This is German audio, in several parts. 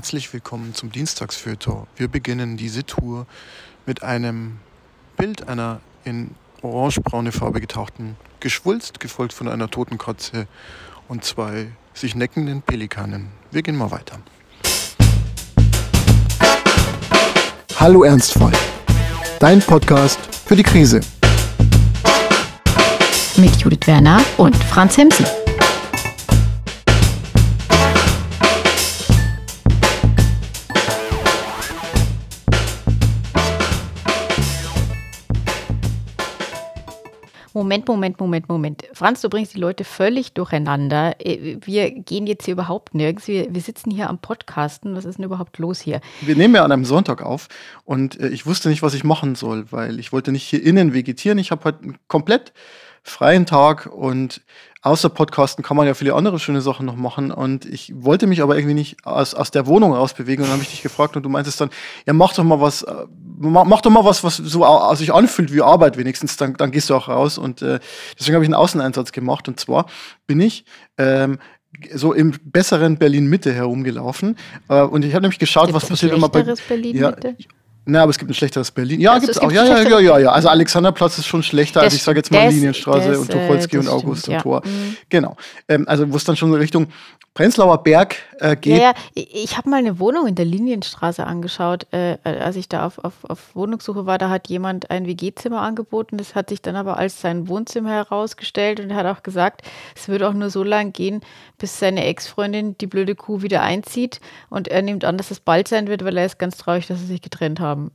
herzlich willkommen zum Dienstagsfeuilleton. Wir beginnen diese Tour mit einem Bild einer in orangebraune Farbe getauchten Geschwulst, gefolgt von einer toten Katze und zwei sich neckenden Pelikanen. Wir gehen mal weiter. Hallo Ernstfall, dein Podcast für die Krise. Mit Judith Werner und Franz Hemsen. Moment, Moment, Moment, Moment. Franz, du bringst die Leute völlig durcheinander. Äh, wir gehen jetzt hier überhaupt nirgends. Wir, wir sitzen hier am Podcasten. Was ist denn überhaupt los hier? Wir nehmen ja an einem Sonntag auf und äh, ich wusste nicht, was ich machen soll, weil ich wollte nicht hier innen vegetieren. Ich habe heute einen komplett freien Tag und außer Podcasten kann man ja viele andere schöne Sachen noch machen. Und ich wollte mich aber irgendwie nicht aus, aus der Wohnung rausbewegen. Und dann habe ich dich gefragt und du meintest dann, ja, mach doch mal was, äh, mach, doch mal was, was so sich anfühlt wie Arbeit wenigstens, dann, dann gehst du auch raus. Und äh, deswegen habe ich einen Außeneinsatz gemacht. Und zwar bin ich ähm, so im besseren Berlin-Mitte herumgelaufen. Äh, und ich habe nämlich geschaut, was passiert, wenn man bei. Berlin-Mitte? Ja, na, aber es gibt ein schlechteres Berlin. Ja, Also gibt's es auch. gibt Ja, ja, ja, ja, ja. Also Alexanderplatz ist schon schlechter als ich sage jetzt mal das- Linienstraße das, und äh, Tucholsky das und August stimmt, und ja. Tor. Mhm. Genau. Ähm, also wo es dann schon so Richtung Prenzlauer Berg äh, geht. Ja, ja, ich habe mal eine Wohnung in der Linienstraße angeschaut. Äh, als ich da auf, auf, auf Wohnungssuche war, da hat jemand ein WG-Zimmer angeboten. Das hat sich dann aber als sein Wohnzimmer herausgestellt und er hat auch gesagt, es würde auch nur so lang gehen, bis seine Ex-Freundin, die blöde Kuh, wieder einzieht. Und er nimmt an, dass es bald sein wird, weil er ist ganz traurig, dass sie sich getrennt haben.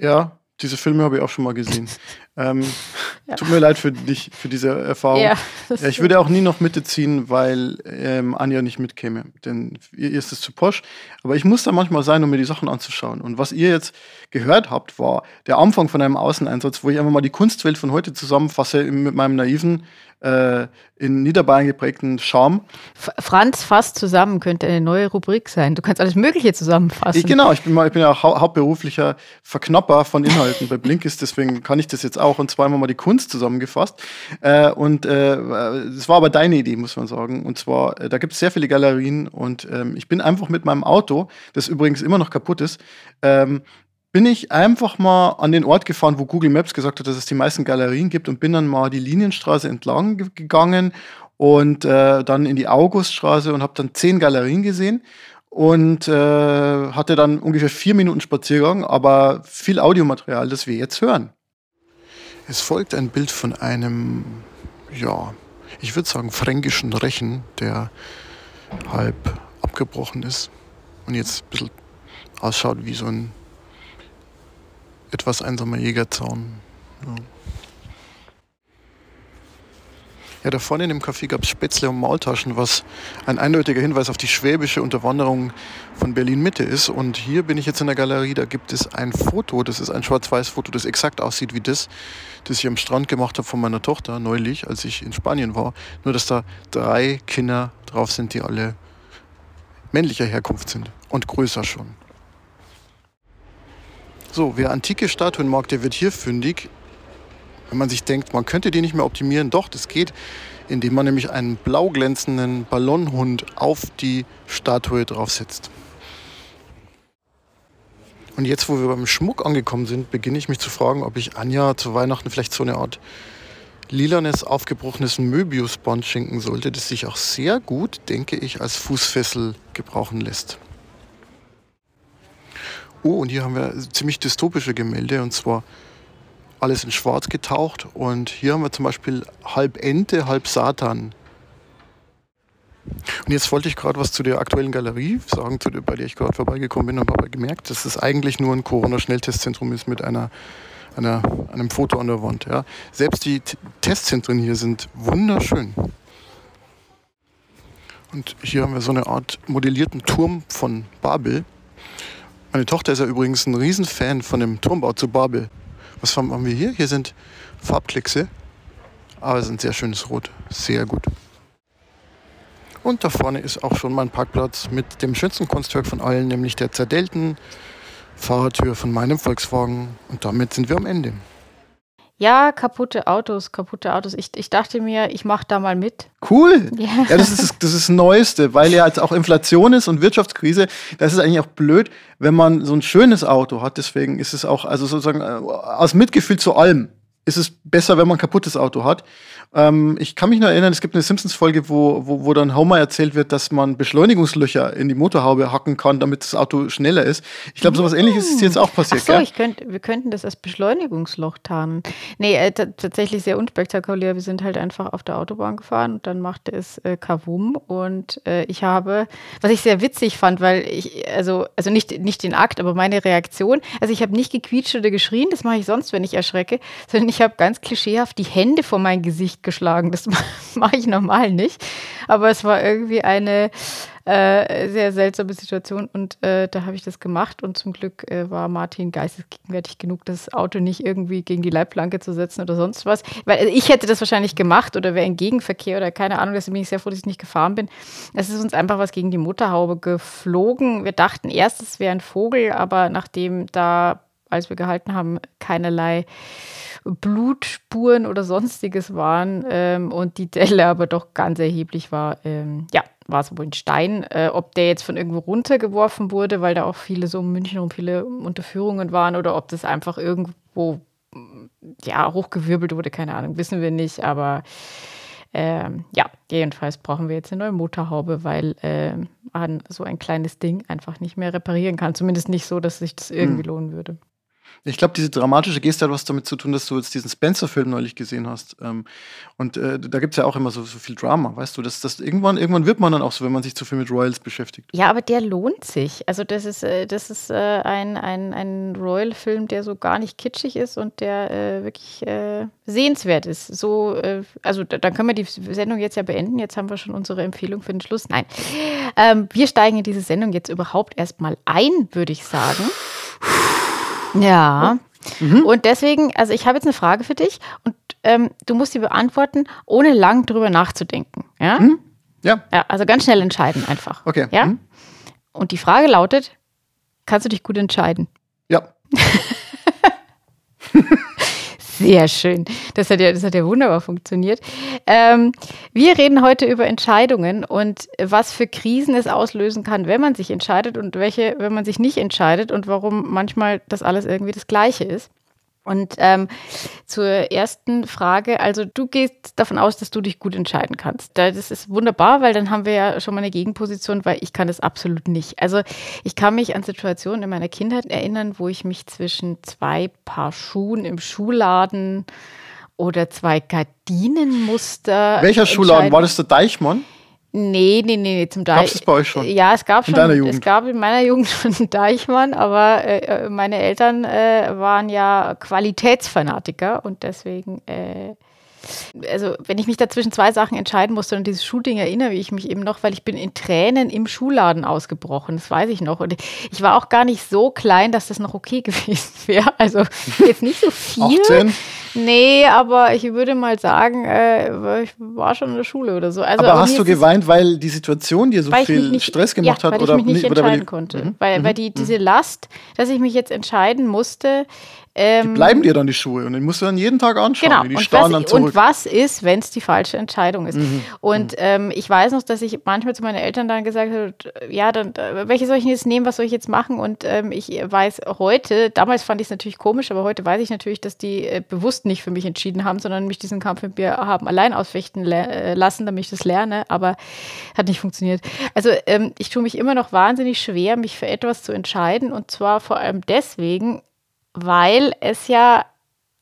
Ja, diese Filme habe ich auch schon mal gesehen. ähm, Tut mir leid für dich, für diese Erfahrung. Ja, Ja, ich würde auch nie noch Mitte ziehen, weil ähm, Anja nicht mitkäme. Denn ihr ist es zu posch. Aber ich muss da manchmal sein, um mir die Sachen anzuschauen. Und was ihr jetzt gehört habt, war der Anfang von einem Außeneinsatz, wo ich einfach mal die Kunstwelt von heute zusammenfasse mit meinem naiven, äh, in Niederbayern geprägten Charme. Franz fasst zusammen könnte eine neue Rubrik sein. Du kannst alles Mögliche zusammenfassen. Ich, genau, ich bin, mal, ich bin ja hau hauptberuflicher Verknapper von Inhalten bei Blinkist, deswegen kann ich das jetzt auch und zweimal mal die Kunst zusammengefasst. Äh, und äh, das war aber deine Idee, muss man sagen. Und zwar, äh, da gibt es sehr viele Galerien und ähm, ich bin einfach mit meinem Auto, das übrigens immer noch kaputt ist, ähm, bin ich einfach mal an den Ort gefahren, wo Google Maps gesagt hat, dass es die meisten Galerien gibt und bin dann mal die Linienstraße entlang ge- gegangen und äh, dann in die Auguststraße und habe dann zehn Galerien gesehen und äh, hatte dann ungefähr vier Minuten Spaziergang, aber viel Audiomaterial, das wir jetzt hören. Es folgt ein Bild von einem, ja, ich würde sagen, fränkischen Rechen, der halb abgebrochen ist und jetzt ein bisschen ausschaut wie so ein etwas einsamer Jägerzaun. Ja. Ja, da vorne in dem Café gab es Spätzle und Maultaschen, was ein eindeutiger Hinweis auf die schwäbische Unterwanderung von Berlin-Mitte ist. Und hier bin ich jetzt in der Galerie, da gibt es ein Foto, das ist ein Schwarz-Weiß-Foto, das exakt aussieht wie das, das ich am Strand gemacht habe von meiner Tochter neulich, als ich in Spanien war. Nur, dass da drei Kinder drauf sind, die alle männlicher Herkunft sind und größer schon. So, wer antike Statuen mag, der wird hier fündig. Wenn man sich denkt, man könnte die nicht mehr optimieren, doch, das geht, indem man nämlich einen blau glänzenden Ballonhund auf die Statue draufsetzt. Und jetzt, wo wir beim Schmuck angekommen sind, beginne ich mich zu fragen, ob ich Anja zu Weihnachten vielleicht so eine Art lilanes, aufgebrochenes Möbiusband schenken sollte, das sich auch sehr gut, denke ich, als Fußfessel gebrauchen lässt. Oh, und hier haben wir ziemlich dystopische Gemälde und zwar alles in Schwarz getaucht. Und hier haben wir zum Beispiel halb Ente, halb Satan. Und jetzt wollte ich gerade was zu der aktuellen Galerie sagen, zu der, bei der ich gerade vorbeigekommen bin und habe gemerkt, dass es eigentlich nur ein Corona-Schnelltestzentrum ist mit einer, einer, einem Foto an der Wand. Ja. Selbst die T Testzentren hier sind wunderschön. Und hier haben wir so eine Art modellierten Turm von Babel. Meine Tochter ist ja übrigens ein Riesenfan von dem Turmbau zu Babel. Was haben wir hier? Hier sind Farbkleckse, aber es ist ein sehr schönes Rot. Sehr gut. Und da vorne ist auch schon mein Parkplatz mit dem schönsten Kunstwerk von allen, nämlich der zerdelten Fahrertür von meinem Volkswagen. Und damit sind wir am Ende. Ja, kaputte Autos, kaputte Autos. Ich, ich dachte mir, ich mache da mal mit. Cool. Ja, ja das, ist, das ist das Neueste, weil ja jetzt auch Inflation ist und Wirtschaftskrise. Das ist eigentlich auch blöd, wenn man so ein schönes Auto hat. Deswegen ist es auch, also sozusagen äh, aus Mitgefühl zu allem ist es besser, wenn man ein kaputtes Auto hat. Ähm, ich kann mich noch erinnern, es gibt eine Simpsons-Folge, wo, wo, wo dann Homer erzählt wird, dass man Beschleunigungslöcher in die Motorhaube hacken kann, damit das Auto schneller ist. Ich glaube, sowas ähnliches ist jetzt auch passiert. Ach so, ich könnt, wir könnten das als Beschleunigungsloch tarnen. Nee, äh, tatsächlich sehr unspektakulär. Wir sind halt einfach auf der Autobahn gefahren und dann machte es äh, Kavum und äh, ich habe, was ich sehr witzig fand, weil ich, also, also nicht, nicht den Akt, aber meine Reaktion, also ich habe nicht gequietscht oder geschrien, das mache ich sonst, wenn ich erschrecke, sondern ich habe ganz klischeehaft die Hände vor mein Gesicht geschlagen. Das mache ich normal nicht. Aber es war irgendwie eine äh, sehr seltsame Situation und äh, da habe ich das gemacht und zum Glück äh, war Martin geistesgegenwärtig genug, das Auto nicht irgendwie gegen die Leitplanke zu setzen oder sonst was. Weil also ich hätte das wahrscheinlich gemacht oder wäre in Gegenverkehr oder keine Ahnung, deswegen bin ich sehr froh, dass ich nicht gefahren bin. Es ist uns einfach was gegen die Motorhaube geflogen. Wir dachten erst, es wäre ein Vogel, aber nachdem da, als wir gehalten haben, keinerlei Blutspuren oder sonstiges waren ähm, und die Delle aber doch ganz erheblich war. Ähm, ja, war es wohl ein Stein. Äh, ob der jetzt von irgendwo runtergeworfen wurde, weil da auch viele so in München und viele Unterführungen waren oder ob das einfach irgendwo ja, hochgewirbelt wurde, keine Ahnung, wissen wir nicht, aber ähm, ja, jedenfalls brauchen wir jetzt eine neue Motorhaube, weil äh, man so ein kleines Ding einfach nicht mehr reparieren kann. Zumindest nicht so, dass sich das irgendwie hm. lohnen würde. Ich glaube, diese dramatische Geste hat was damit zu tun, dass du jetzt diesen Spencer-Film neulich gesehen hast. Ähm, und äh, da gibt es ja auch immer so, so viel Drama, weißt du? Das, das, irgendwann, irgendwann wird man dann auch so, wenn man sich zu viel mit Royals beschäftigt. Ja, aber der lohnt sich. Also, das ist, äh, das ist äh, ein, ein, ein Royal-Film, der so gar nicht kitschig ist und der äh, wirklich äh, sehenswert ist. So, äh, also, da, dann können wir die Sendung jetzt ja beenden. Jetzt haben wir schon unsere Empfehlung für den Schluss. Nein. Ähm, wir steigen in diese Sendung jetzt überhaupt erstmal ein, würde ich sagen. Ja. Mhm. Und deswegen, also ich habe jetzt eine Frage für dich und ähm, du musst sie beantworten, ohne lang drüber nachzudenken. Ja? Mhm. Ja. ja. Also ganz schnell entscheiden einfach. Okay. Ja. Mhm. Und die Frage lautet: Kannst du dich gut entscheiden? Ja. Sehr schön. Das hat ja, das hat ja wunderbar funktioniert. Ähm, wir reden heute über Entscheidungen und was für Krisen es auslösen kann, wenn man sich entscheidet und welche, wenn man sich nicht entscheidet und warum manchmal das alles irgendwie das Gleiche ist. Und ähm, zur ersten Frage, also du gehst davon aus, dass du dich gut entscheiden kannst. Das ist wunderbar, weil dann haben wir ja schon mal eine Gegenposition, weil ich kann das absolut nicht. Also ich kann mich an Situationen in meiner Kindheit erinnern, wo ich mich zwischen zwei Paar Schuhen im Schuhladen oder zwei Gardinenmuster. Welcher Schuhladen? War das der Deichmann? Nee, nee, nee, zum Deichmann. Gab es bei euch schon? Ja, es gab in schon. Deiner Jugend. Es gab in meiner Jugend schon einen Deichmann, aber äh, meine Eltern äh, waren ja Qualitätsfanatiker und deswegen äh, also wenn ich mich da zwischen zwei Sachen entscheiden musste und dieses Shooting erinnere ich mich eben noch, weil ich bin in Tränen im Schuhladen ausgebrochen, das weiß ich noch. Und ich war auch gar nicht so klein, dass das noch okay gewesen wäre. Also jetzt nicht so viel. 18? Nee, aber ich würde mal sagen, äh, ich war schon in der Schule oder so. Also, aber hast du geweint, weil die Situation dir so viel nicht, Stress gemacht ja, hat? Weil oder ich mich nicht oder entscheiden die, konnte. Mhm. Weil, Mhm. weil die, diese Last, dass ich mich jetzt entscheiden musste, ähm, Die bleiben dir dann die Schuhe und den musst du dann jeden Tag anschauen. Genau. Die Und starren was, dann zurück. und was ist, wenn es die falsche Entscheidung ist? Mhm. Und ähm, ich weiß noch, dass ich manchmal zu meinen Eltern dann gesagt habe, ja, dann, äh, welche soll ich jetzt nehmen, was soll ich jetzt machen? Und ähm, ich weiß heute, damals fand ich es natürlich komisch, aber heute weiß ich natürlich, dass die äh, bewusst nicht für mich entschieden haben, sondern mich diesen Kampf mit mir haben allein ausfechten äh, lassen, damit ich das lerne, aber hat nicht funktioniert. Also ähm, ich tue mich immer noch wahnsinnig schwer, mich für etwas zu entscheiden und zwar vor allem deswegen, weil es ja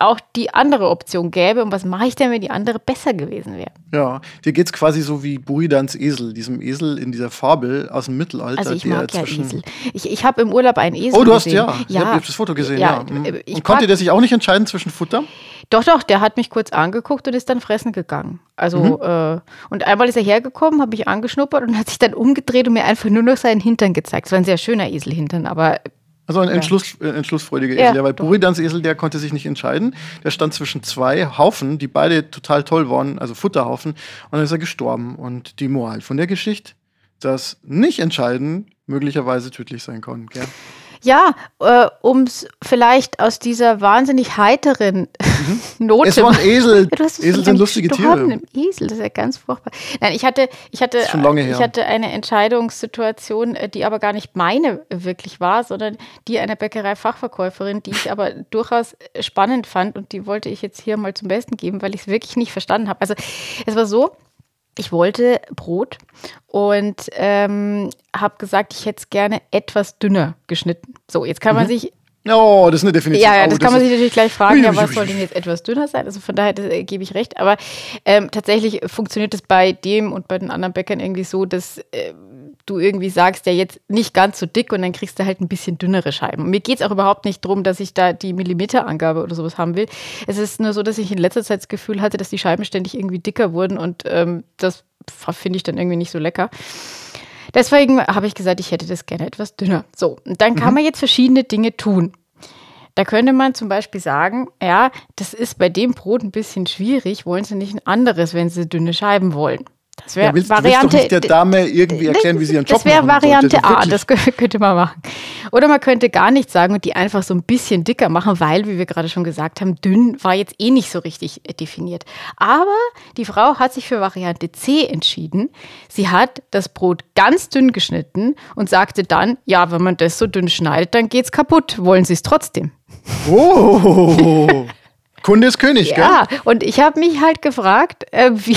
auch die andere Option gäbe. Und was mache ich denn, wenn die andere besser gewesen wäre? Ja, dir geht's quasi so wie Buridans Esel, diesem Esel in dieser Fabel aus dem Mittelalter. Also ich der mag ja Esel. Ich, ich habe im Urlaub einen Esel Oh, du hast gesehen. ja. Ich ja. habe das Foto gesehen, Ja, ja. Äh, ich Und konnte mag- der sich auch nicht entscheiden zwischen Futter? Doch, doch, der hat mich kurz angeguckt und ist dann fressen gegangen. Also, Mhm. äh, und einmal ist er hergekommen, habe mich angeschnuppert und hat sich dann umgedreht und mir einfach nur noch seinen Hintern gezeigt. Es war ein sehr schöner Eselhintern, aber Also ein. Entschluss, äh, entschlussfreudiger Ja, Esel, ja, weil. Buridans Esel, der konnte sich nicht entscheiden. Der stand zwischen zwei Haufen, die beide total toll waren, also Futterhaufen, und dann ist er gestorben. Und die Moral von der Geschichte, dass nicht entscheiden möglicherweise tödlich sein kann. Gell? Ja, äh, um es vielleicht aus dieser wahnsinnig heiteren mhm. Note. Es waren Esel. Ja, Esel sind lustige Tiere. Einen Esel, das ist ja ganz furchtbar. Nein, ich hatte, ich hatte, schon lange her. ich hatte eine Entscheidungssituation, äh, die aber gar nicht meine wirklich war, sondern die einer Bäckerei-Fachverkäuferin, die ich aber durchaus spannend fand und die wollte ich jetzt hier mal zum Besten geben, weil ich es wirklich nicht verstanden habe. Also es war so, ich wollte Brot und ähm, habe gesagt, ich hätte es gerne etwas dünner geschnitten. So, jetzt kann man mhm. sich Oh, das ist eine Definition. Ja, ja das, oh, das kann man sich natürlich gleich fragen, ja, was soll denn jetzt etwas dünner sein? Also von daher das, äh, gebe ich recht. Aber ähm, tatsächlich funktioniert es bei dem und bei den anderen Bäckern irgendwie so, dass äh, du irgendwie sagst, ja jetzt nicht ganz so dick und dann kriegst du halt ein bisschen dünnere Scheiben. mir geht es auch überhaupt nicht darum, dass ich da die Millimeterangabe oder sowas haben will. Es ist nur so, dass ich in letzter Zeit das Gefühl hatte, dass die Scheiben ständig irgendwie dicker wurden und ähm, das finde ich dann irgendwie nicht so lecker. Deswegen habe ich gesagt, ich hätte das gerne etwas dünner. So, und dann kann mhm. man jetzt verschiedene Dinge tun. Da könnte man zum Beispiel sagen, ja, das ist bei dem Brot ein bisschen schwierig, wollen Sie nicht ein anderes, wenn Sie dünne Scheiben wollen. Das wäre ja, Variante. Du der Dame irgendwie erklären, wie sie ihren Job Das wäre Variante A, das könnte man machen. Oder man könnte gar nichts sagen und die einfach so ein bisschen dicker machen, weil, wie wir gerade schon gesagt haben, dünn war jetzt eh nicht so richtig äh, definiert. Aber die Frau hat sich für Variante C entschieden. Sie hat das Brot ganz dünn geschnitten und sagte dann, ja, wenn man das so dünn schneidet, dann geht's kaputt. Wollen Sie es trotzdem? Oh, Kunde ist König, ja, gell? Ja, und ich habe mich halt gefragt, äh, wie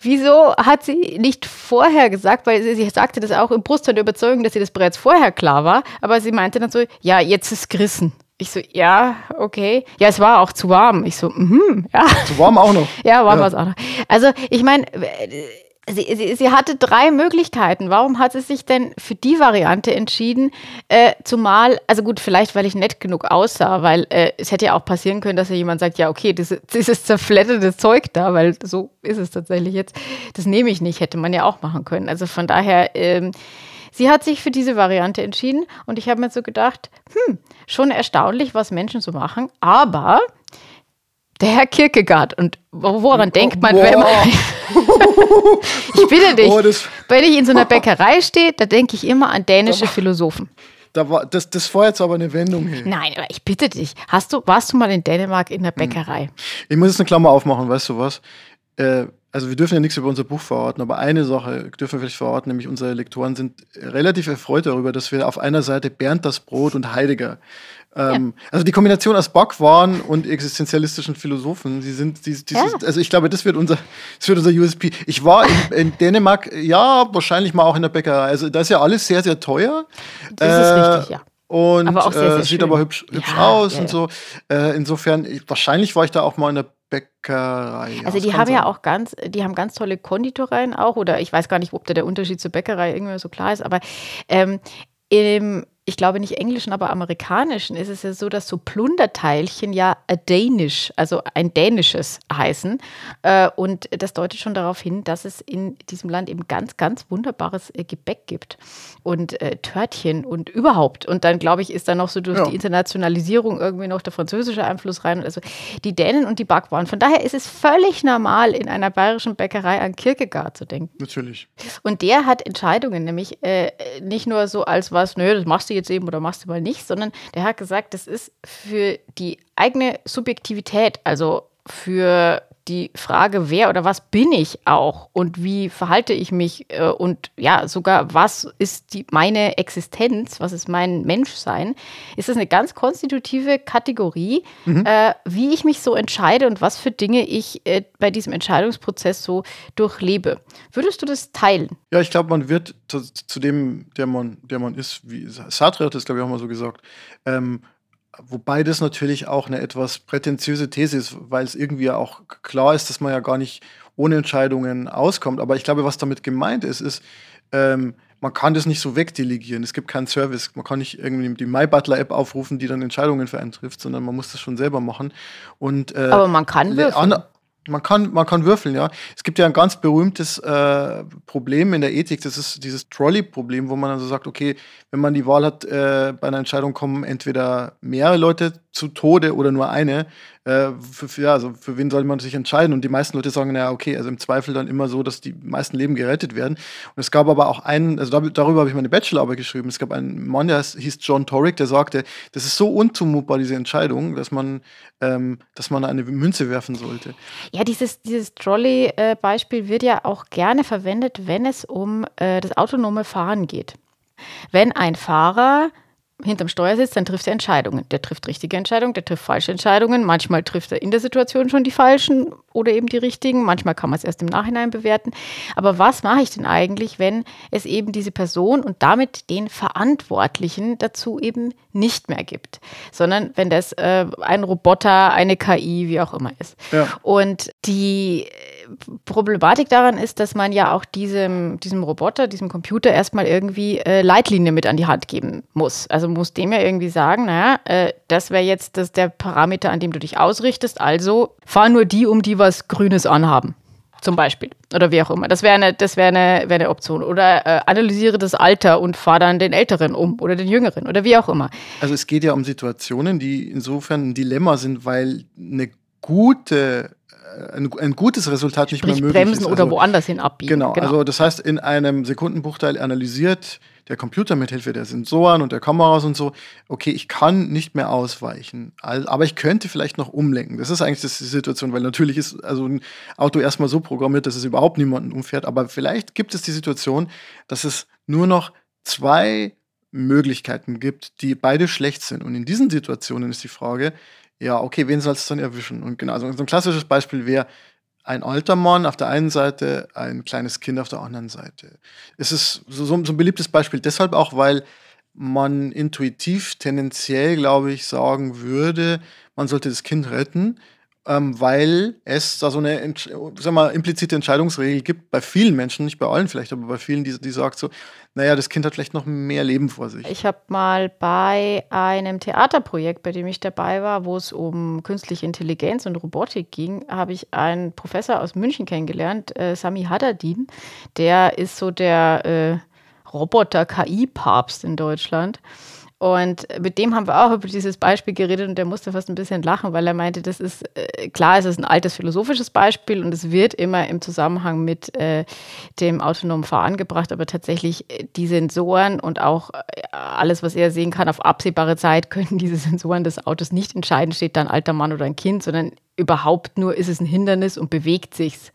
Wieso hat sie nicht vorher gesagt, weil sie, sie sagte das auch im Brust der Überzeugung, dass sie das bereits vorher klar war, aber sie meinte dann so, ja, jetzt ist gerissen. Ich so, ja, okay. Ja, es war auch zu warm. Ich so, mhm, ja. Zu warm auch noch. ja, warm ja. war es auch noch. Also, ich meine, Sie, sie, sie, hatte drei Möglichkeiten. Warum hat sie sich denn für die Variante entschieden? Äh, zumal, also gut, vielleicht weil ich nett genug aussah, weil äh, es hätte ja auch passieren können, dass ja jemand sagt, ja, okay, diese, dieses zerfledderte Zeug da, weil so ist es tatsächlich jetzt, das nehme ich nicht, hätte man ja auch machen können. Also von daher, ähm, sie hat sich für diese Variante entschieden und ich habe mir so gedacht, hm, schon erstaunlich, was Menschen so machen, aber der Herr Kierkegaard. Und woran oh, denkt man, boah. wenn man. ich bitte dich, oh, wenn ich in so einer Bäckerei stehe, da denke ich immer an dänische Philosophen. Da war, das, das war jetzt aber eine Wendung hier. Nein, aber ich bitte dich. Hast du, warst du mal in Dänemark in der hm. Bäckerei? Ich muss jetzt eine Klammer aufmachen, weißt du was? Äh, also wir dürfen ja nichts über unser Buch verraten, aber eine Sache dürfen wir vielleicht verraten, nämlich unsere Lektoren sind relativ erfreut darüber, dass wir auf einer Seite Bernd das Brot und Heidegger ähm, ja. Also die Kombination aus Backwaren und existenzialistischen Philosophen, sie sind, die, die, ja. also ich glaube, das wird unser, das wird unser USP. Ich war in, in, Dänemark, ja, wahrscheinlich mal auch in der Bäckerei. Also da ist ja alles sehr, sehr teuer. Das äh, ist richtig, ja. Und aber sehr, sehr äh, sieht aber hübsch, hübsch ja, aus und so. Äh, insofern, wahrscheinlich war ich da auch mal in der Bäckerei. Also die haben sein. ja auch ganz, die haben ganz tolle Konditoreien auch, oder ich weiß gar nicht, ob da der Unterschied zur Bäckerei irgendwie so klar ist, aber ähm, im ich glaube nicht englischen, aber amerikanischen ist es ja so, dass so Plunderteilchen ja a Danish, also ein dänisches heißen. Äh, und das deutet schon darauf hin, dass es in diesem Land eben ganz, ganz wunderbares äh, Gebäck gibt und äh, Törtchen und überhaupt. Und dann, glaube ich, ist da noch so durch ja. die Internationalisierung irgendwie noch der französische Einfluss rein. Also die Dänen und die Backwaren. Von daher ist es völlig normal, in einer bayerischen Bäckerei an Kierkegaard zu denken. Natürlich. Und der hat Entscheidungen, nämlich äh, nicht nur so als was, nö, das machst du jetzt eben oder machst du mal nicht, sondern der hat gesagt, das ist für die eigene Subjektivität, also für die Frage, wer oder was bin ich auch und wie verhalte ich mich äh, und ja, sogar was ist die, meine Existenz, was ist mein Menschsein, ist das eine ganz konstitutive Kategorie, mhm. äh, wie ich mich so entscheide und was für Dinge ich äh, bei diesem Entscheidungsprozess so durchlebe. Würdest du das teilen? Ja, ich glaube, man wird zu, zu, dem, der man, der man ist, wie Sartre hat das, glaube ich, auch mal so gesagt, ähm, Wobei das natürlich auch eine etwas prätentiöse These ist, weil es irgendwie auch klar ist, dass man ja gar nicht ohne Entscheidungen auskommt. Aber ich glaube, was damit gemeint ist, ist, ähm, man kann das nicht so wegdelegieren. Es gibt keinen Service. Man kann nicht irgendwie die MyButler-App aufrufen, die dann Entscheidungen für einen trifft, sondern man muss das schon selber machen. Und, äh, Aber man kann würfeln. Man kann, man kann würfeln, ja. Es gibt ja ein ganz berühmtes äh, Problem in der Ethik, das ist dieses Trolley-Problem, wo man also sagt, okay, wenn man die Wahl hat, äh, bei einer Entscheidung kommen entweder mehrere Leute zu Tode oder nur eine, äh, für, für, ja, also für wen soll man sich entscheiden? Und die meisten Leute sagen, naja, okay, also im Zweifel dann immer so, dass die meisten Leben gerettet werden. Und es gab aber auch einen, also darüber habe ich meine Bachelorarbeit geschrieben. Es gab einen Mann, der hieß John Torrick, der sagte, das ist so unzumutbar, diese Entscheidung, dass man, ähm, dass man eine Münze werfen sollte. Ja, dieses, dieses Trolley-Beispiel wird ja auch gerne verwendet, wenn es um äh, das autonome Fahren geht. Wenn ein Fahrer hinterm Steuer sitzt, dann trifft er Entscheidungen. Der trifft richtige Entscheidungen, der trifft falsche Entscheidungen. Manchmal trifft er in der Situation schon die falschen oder eben die richtigen. Manchmal kann man es erst im Nachhinein bewerten. Aber was mache ich denn eigentlich, wenn es eben diese Person und damit den Verantwortlichen dazu eben nicht mehr gibt, sondern wenn das äh, ein Roboter, eine KI, wie auch immer ist. Ja. Und die Problematik daran ist, dass man ja auch diesem, diesem Roboter, diesem Computer erstmal irgendwie äh, Leitlinie mit an die Hand geben muss. Also muss dem ja irgendwie sagen, naja, äh, das wäre jetzt das, der Parameter, an dem du dich ausrichtest. Also fahr nur die, um die was Grünes anhaben. Zum Beispiel. Oder wie auch immer. Das wäre eine, wär eine, wär eine Option. Oder äh, analysiere das Alter und fahr dann den Älteren um oder den Jüngeren oder wie auch immer. Also es geht ja um Situationen, die insofern ein Dilemma sind, weil eine gute ein, ein gutes Resultat Sprich, nicht mehr möglich bremsen ist. oder also, woanders hin abbiegen. Genau, genau, also das heißt, in einem Sekundenbruchteil analysiert der Computer mit Hilfe der Sensoren und der Kameras und so, okay, ich kann nicht mehr ausweichen, aber ich könnte vielleicht noch umlenken. Das ist eigentlich die Situation, weil natürlich ist also ein Auto erstmal so programmiert, dass es überhaupt niemanden umfährt, aber vielleicht gibt es die Situation, dass es nur noch zwei Möglichkeiten gibt, die beide schlecht sind. Und in diesen Situationen ist die Frage, ja, okay, wen soll es dann erwischen? Und genau, also ein klassisches Beispiel wäre ein alter Mann auf der einen Seite, ein kleines Kind auf der anderen Seite. Es ist so, so ein beliebtes Beispiel deshalb auch, weil man intuitiv tendenziell, glaube ich, sagen würde, man sollte das Kind retten, ähm, weil es da so eine sag mal, implizite Entscheidungsregel gibt, bei vielen Menschen, nicht bei allen vielleicht, aber bei vielen, die, die sagt so, naja, das Kind hat vielleicht noch mehr Leben vor sich. Ich habe mal bei einem Theaterprojekt, bei dem ich dabei war, wo es um künstliche Intelligenz und Robotik ging, habe ich einen Professor aus München kennengelernt, äh, Sami Haddadin. Der ist so der äh, Roboter-KI-Papst in Deutschland. Und mit dem haben wir auch über dieses Beispiel geredet und der musste fast ein bisschen lachen, weil er meinte, das ist äh, klar, es ist ein altes philosophisches Beispiel und es wird immer im Zusammenhang mit äh, dem autonomen Fahren gebracht, aber tatsächlich äh, die Sensoren und auch äh, alles, was er sehen kann, auf absehbare Zeit können diese Sensoren des Autos nicht entscheiden, steht da ein alter Mann oder ein Kind, sondern überhaupt nur ist es ein Hindernis und bewegt sich's.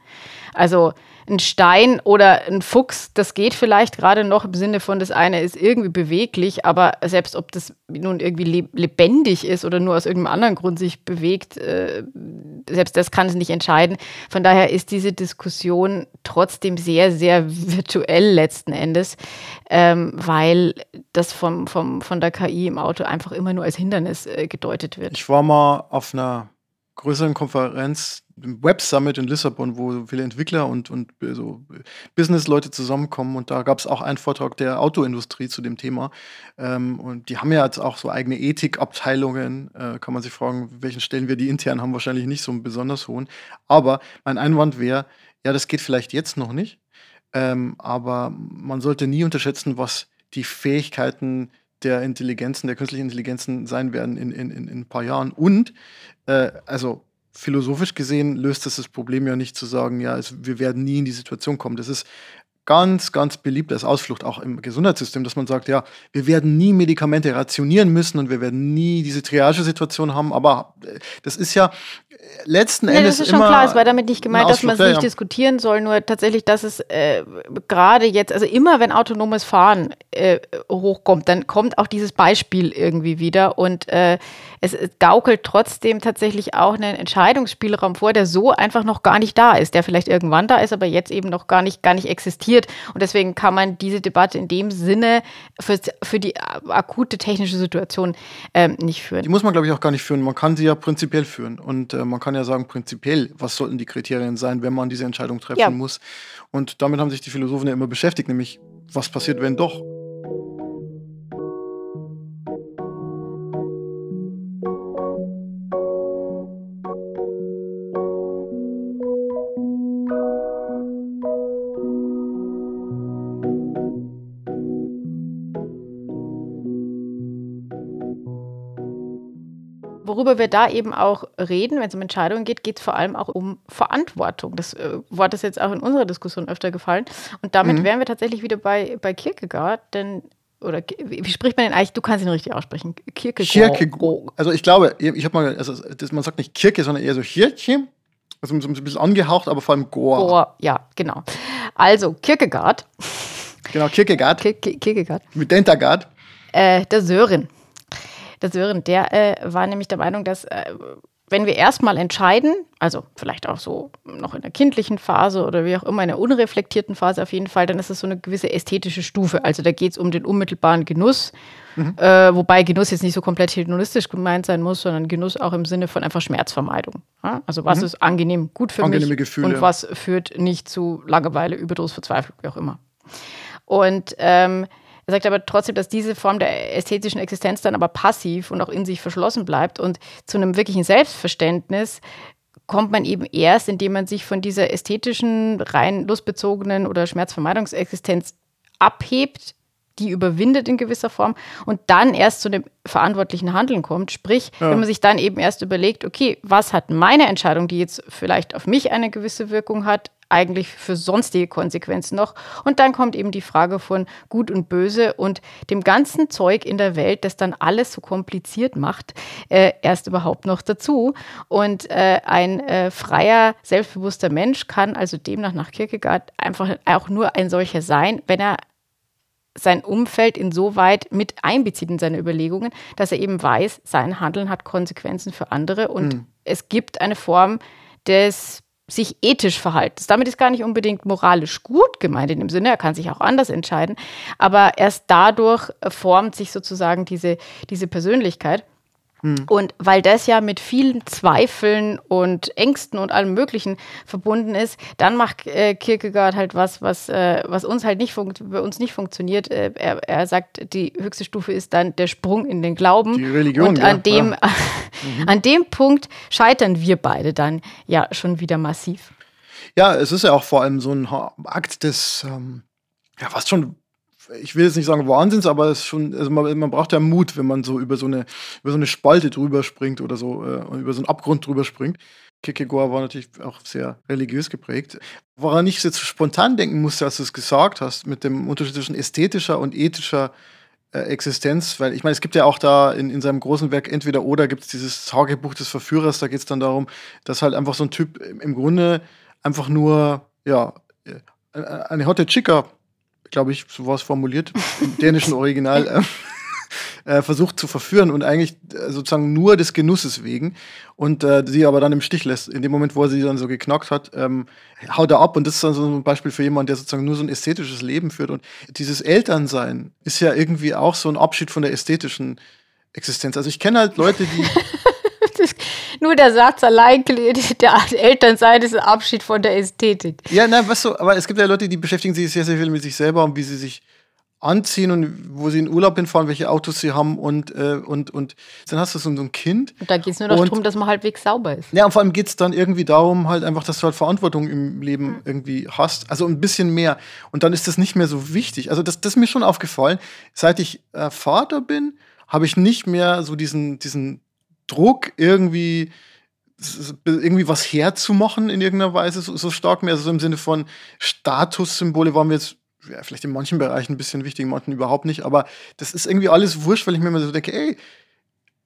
Also ein Stein oder ein Fuchs, das geht vielleicht gerade noch im Sinne von, das eine ist irgendwie beweglich, aber selbst ob das nun irgendwie lebendig ist oder nur aus irgendeinem anderen Grund sich bewegt, äh, selbst das kann es nicht entscheiden. Von daher ist diese Diskussion trotzdem sehr, sehr virtuell letzten Endes, ähm, weil das vom, vom, von der KI im Auto einfach immer nur als Hindernis äh, gedeutet wird. Ich war mal auf einer größeren Konferenz, dem Web Summit in Lissabon, wo viele Entwickler und, und so Business-Leute zusammenkommen. Und da gab es auch einen Vortrag der Autoindustrie zu dem Thema. Ähm, und die haben ja jetzt auch so eigene Ethikabteilungen. Äh, kann man sich fragen, welchen Stellen wir die intern haben, wahrscheinlich nicht so einen besonders hohen. Aber mein Einwand wäre, ja, das geht vielleicht jetzt noch nicht. Ähm, aber man sollte nie unterschätzen, was die Fähigkeiten der Intelligenzen, der künstlichen Intelligenzen sein werden in, in, in, ein paar Jahren. Und äh, also philosophisch gesehen löst das das Problem ja nicht zu sagen, ja, es, wir werden nie in die Situation kommen. Das ist ganz, ganz beliebt als Ausflucht auch im Gesundheitssystem, dass man sagt, ja, wir werden nie Medikamente rationieren müssen und wir werden nie diese Triage-Situation haben. Aber äh, das ist ja äh, letzten nee, Endes. Das ist schon klar, es war damit nicht gemeint, dass man es nicht ja. diskutieren soll, nur tatsächlich, dass es äh, gerade jetzt, also immer wenn autonomes Fahren äh, hochkommt, dann kommt auch dieses Beispiel irgendwie wieder und äh, es, es gaukelt trotzdem tatsächlich auch einen Entscheidungsspielraum vor, der so einfach noch gar nicht da ist, der vielleicht irgendwann da ist, aber jetzt eben noch gar nicht, gar nicht existiert. Und deswegen kann man diese Debatte in dem Sinne für, für die akute technische Situation ähm, nicht führen. Die muss man, glaube ich, auch gar nicht führen. Man kann sie ja prinzipiell führen. Und äh, man kann ja sagen, prinzipiell, was sollten die Kriterien sein, wenn man diese Entscheidung treffen ja. muss. Und damit haben sich die Philosophen ja immer beschäftigt, nämlich was passiert, wenn doch. Worüber wir da eben auch reden, wenn es um Entscheidungen geht, geht es vor allem auch um Verantwortung. Das äh, Wort ist jetzt auch in unserer Diskussion öfter gefallen. Und damit mhm. wären wir tatsächlich wieder bei, bei Kierkegaard, denn oder wie spricht man denn eigentlich? Du kannst ihn richtig aussprechen. Kierkegaard. Kierkegaard. Also ich glaube, ich habe mal, also das, man sagt nicht Kirche, sondern eher so Kirche. Also so ein bisschen angehaucht, aber vor allem Goa. Goa, ja, genau. Also Kierkegaard. Genau, Kierkegaard. Kierkegaard. Mit Dentagard. Äh, der Sören. Der Sören, der äh, war nämlich der Meinung, dass äh, wenn wir erstmal entscheiden, also vielleicht auch so noch in der kindlichen Phase oder wie auch immer, in der unreflektierten Phase auf jeden Fall, dann ist es so eine gewisse ästhetische Stufe. Also da geht es um den unmittelbaren Genuss, mhm. äh, wobei Genuss jetzt nicht so komplett hedonistisch gemeint sein muss, sondern Genuss auch im Sinne von einfach Schmerzvermeidung. Ja? Also was mhm. ist angenehm, gut für Angenehme mich Gefühle, und was führt nicht zu Langeweile, Überdruss, Verzweiflung, wie auch immer. Und ähm, er sagt aber trotzdem, dass diese Form der ästhetischen Existenz dann aber passiv und auch in sich verschlossen bleibt. Und zu einem wirklichen Selbstverständnis kommt man eben erst, indem man sich von dieser ästhetischen, rein lustbezogenen oder Schmerzvermeidungsexistenz abhebt, die überwindet in gewisser Form und dann erst zu dem verantwortlichen Handeln kommt. Sprich, ja. wenn man sich dann eben erst überlegt, okay, was hat meine Entscheidung, die jetzt vielleicht auf mich eine gewisse Wirkung hat, eigentlich für sonstige Konsequenzen noch? Und dann kommt eben die Frage von Gut und Böse und dem ganzen Zeug in der Welt, das dann alles so kompliziert macht, äh, erst überhaupt noch dazu. Und äh, ein äh, freier, selbstbewusster Mensch kann also demnach nach Kierkegaard einfach auch nur ein solcher sein, wenn er sein Umfeld insoweit mit einbezieht in seine Überlegungen, dass er eben weiß, sein Handeln hat Konsequenzen für andere und mhm. es gibt eine Form des sich ethisch verhalten. Damit ist gar nicht unbedingt moralisch gut gemeint in dem Sinne, er kann sich auch anders entscheiden, aber erst dadurch formt sich sozusagen diese, diese Persönlichkeit. Hm. Und weil das ja mit vielen Zweifeln und Ängsten und allem Möglichen verbunden ist, dann macht äh, Kierkegaard halt was, was, äh, was uns halt nicht bei uns nicht funktioniert. Äh, er, er sagt, die höchste Stufe ist dann der Sprung in den Glauben. Die Religion. Und an ja, dem, ja. mhm. an dem Punkt scheitern wir beide dann ja schon wieder massiv. Ja, es ist ja auch vor allem so ein Akt des, ähm, ja, fast schon ich will jetzt nicht sagen Wahnsinns, aber es schon, also man, man, braucht ja Mut, wenn man so über so eine, über so eine Spalte drüber springt oder so, äh, über so einen Abgrund drüber springt. Kierkegaard war natürlich auch sehr religiös geprägt. Woran ich jetzt spontan denken musste, als du es gesagt hast, mit dem Unterschied zwischen ästhetischer und ethischer äh, Existenz, weil ich meine, es gibt ja auch da in, in seinem großen Werk entweder oder gibt es dieses Tagebuch des Verführers, da geht es dann darum, dass halt einfach so ein Typ im Grunde einfach nur, ja, äh, eine Hotte Chica glaube ich, so war es formuliert, im dänischen Original, äh, äh, versucht zu verführen und eigentlich äh, sozusagen nur des Genusses wegen und äh, sie aber dann im Stich lässt. In dem Moment, wo er sie dann so geknackt hat, ähm, haut er ab und das ist dann so ein Beispiel für jemanden, der sozusagen nur so ein ästhetisches Leben führt. Und dieses Elternsein ist ja irgendwie auch so ein Abschied von der ästhetischen Existenz. Also ich kenne halt Leute, die nur der Satz allein, der Elternsein ist ein Abschied von der Ästhetik. Ja, nein, was so, aber es gibt ja Leute, die beschäftigen sich sehr, sehr viel mit sich selber und wie sie sich anziehen und wo sie in Urlaub hinfahren, welche Autos sie haben und, äh, und, und dann hast du so, ein Kind. Und da geht es nur noch und, darum, dass man halbwegs sauber ist. Ja, und vor allem geht es dann irgendwie darum, halt einfach, dass du halt Verantwortung im Leben mhm. irgendwie hast. Also ein bisschen mehr. Und dann ist das nicht mehr so wichtig. Also das, das ist mir schon aufgefallen. Seit ich äh, Vater bin, habe ich nicht mehr so diesen, diesen Druck, irgendwie irgendwie was herzumachen in irgendeiner Weise so, so stark mehr. Also so im Sinne von Statussymbole waren wir jetzt ja, vielleicht in manchen Bereichen ein bisschen wichtig, in manchen überhaupt nicht, aber das ist irgendwie alles wurscht, weil ich mir immer so denke, ey,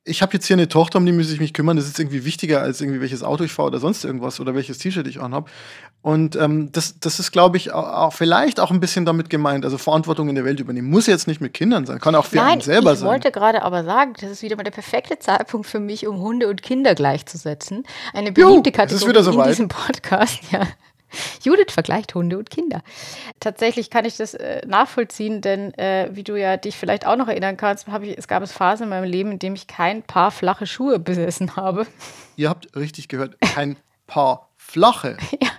ich habe jetzt hier eine Tochter, um die muss ich mich kümmern. Das ist irgendwie wichtiger als irgendwie welches Auto ich fahre oder sonst irgendwas oder welches T-Shirt ich anhabe. Und ähm, das, das ist, glaube ich, auch, vielleicht auch ein bisschen damit gemeint. Also Verantwortung in der Welt übernehmen muss jetzt nicht mit Kindern sein, kann auch für Nein, einen selber ich sein. Ich wollte gerade aber sagen, das ist wieder mal der perfekte Zeitpunkt für mich, um Hunde und Kinder gleichzusetzen. Eine beliebte Juh, Kategorie so in diesem Podcast. Ja. Judith vergleicht Hunde und Kinder. Tatsächlich kann ich das äh, nachvollziehen, denn äh, wie du ja dich vielleicht auch noch erinnern kannst, ich, es gab es Phasen in meinem Leben, in dem ich kein paar flache Schuhe besessen habe. Ihr habt richtig gehört, kein paar flache. ja.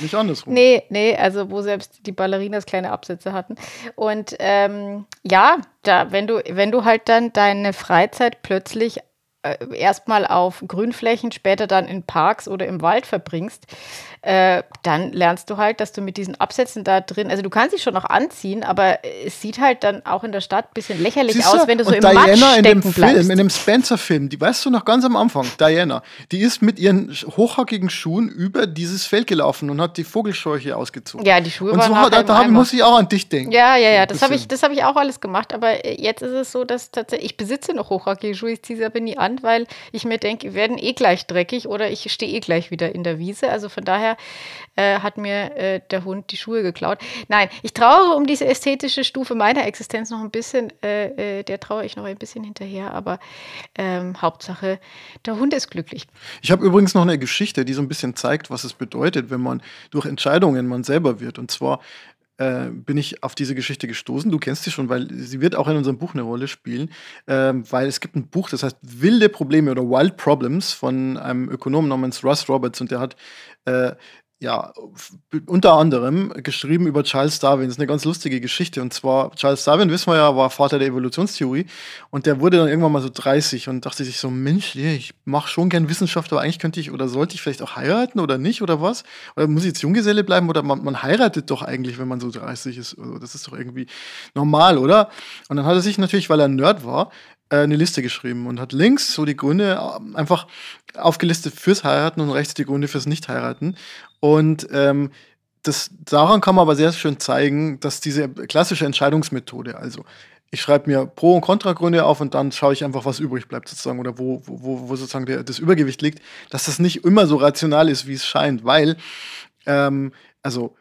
Nicht andersrum. Nee, nee, also wo selbst die Ballerinas kleine Absätze hatten. Und ähm, ja, da, wenn du, wenn du halt dann deine Freizeit plötzlich äh, erstmal auf Grünflächen, später dann in Parks oder im Wald verbringst, äh, dann lernst du halt, dass du mit diesen Absätzen da drin, also du kannst dich schon noch anziehen, aber es sieht halt dann auch in der Stadt ein bisschen lächerlich Siehst aus, wenn du so Und im Diana Matsch in dem stecken Film, bleibst. in dem Spencer-Film, die weißt du noch ganz am Anfang, Diana, die ist mit ihren hochhackigen Schuhen über dieses Feld gelaufen und hat die Vogelscheuche ausgezogen. ja, die Schuhe und waren so hat, da, da muss ich auch an dich denken. Ja, ja, ja, das habe ich, das hab ich auch alles gemacht. Aber äh, jetzt ist es so, dass tatsächlich, ich besitze noch hochhackige Schuhe, ich ziehe sie aber nie an, weil ich mir denke, die werden eh gleich dreckig oder ich stehe eh gleich wieder in der Wiese. Also von daher äh, hat mir äh, der Hund die Schuhe geklaut. Nein, ich trauere um diese ästhetische Stufe meiner Existenz noch ein bisschen, äh, äh, der trauere ich noch ein bisschen hinterher, aber ähm, Hauptsache, der Hund ist glücklich. Ich habe übrigens noch eine Geschichte, die so ein bisschen zeigt, was es bedeutet, wenn man durch Entscheidungen man selber wird. Und zwar äh, bin ich auf diese Geschichte gestoßen. Du kennst sie schon, weil sie wird auch in unserem Buch eine Rolle spielen, ähm, weil es gibt ein Buch, das heißt Wilde Probleme oder Wild Problems von einem Ökonomen namens Russ Roberts und der hat äh, ja, unter anderem geschrieben über Charles Darwin. Das ist eine ganz lustige Geschichte. Und zwar, Charles Darwin, wissen wir ja, war Vater der Evolutionstheorie. Und der wurde dann irgendwann mal so 30 und dachte sich so, Mensch, ich mache schon gern Wissenschaft, aber eigentlich könnte ich oder sollte ich vielleicht auch heiraten oder nicht oder was? Oder muss ich jetzt Junggeselle bleiben oder man, man heiratet doch eigentlich, wenn man so 30 ist. Also das ist doch irgendwie normal, oder? Und dann hat er sich natürlich, weil er Nerd war, äh, eine Liste geschrieben und hat links so die Gründe ähm, einfach aufgelistet fürs Heiraten und rechts die Gründe fürs Nicht-Heiraten. Und ähm, das, daran kann man aber sehr schön zeigen, dass diese klassische Entscheidungsmethode, also ich schreibe mir Pro- und Kontragründe auf und dann schaue ich einfach, was übrig bleibt sozusagen oder wo, wo, wo wo sozusagen der, das Übergewicht liegt, dass das nicht immer so rational ist, wie es scheint, weil, ähm, also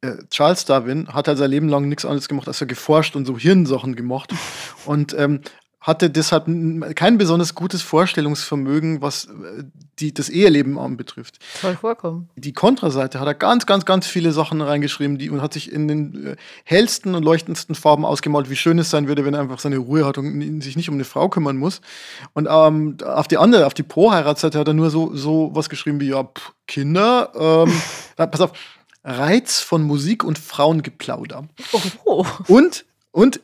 äh, Charles Darwin hat halt sein Leben lang nichts anderes gemacht, als er geforscht und so Hirnsachen gemacht und ähm, hatte deshalb kein besonders gutes Vorstellungsvermögen, was äh, die, das Eheleben anbetrifft Soll vorkommen. die Kontraseite hat er ganz, ganz, ganz viele Sachen reingeschrieben, die und hat sich in den äh, hellsten und leuchtendsten Farben ausgemalt, wie schön es sein würde, wenn er einfach seine Ruhe hat und sich nicht um eine Frau kümmern muss. Und ähm, auf die andere, auf die Pro-Heiratsseite hat er nur so, so was geschrieben wie, ja, pff, Kinder, ähm, pass auf, Reiz von Musik und Frauengeplauder. Oh. Und, und,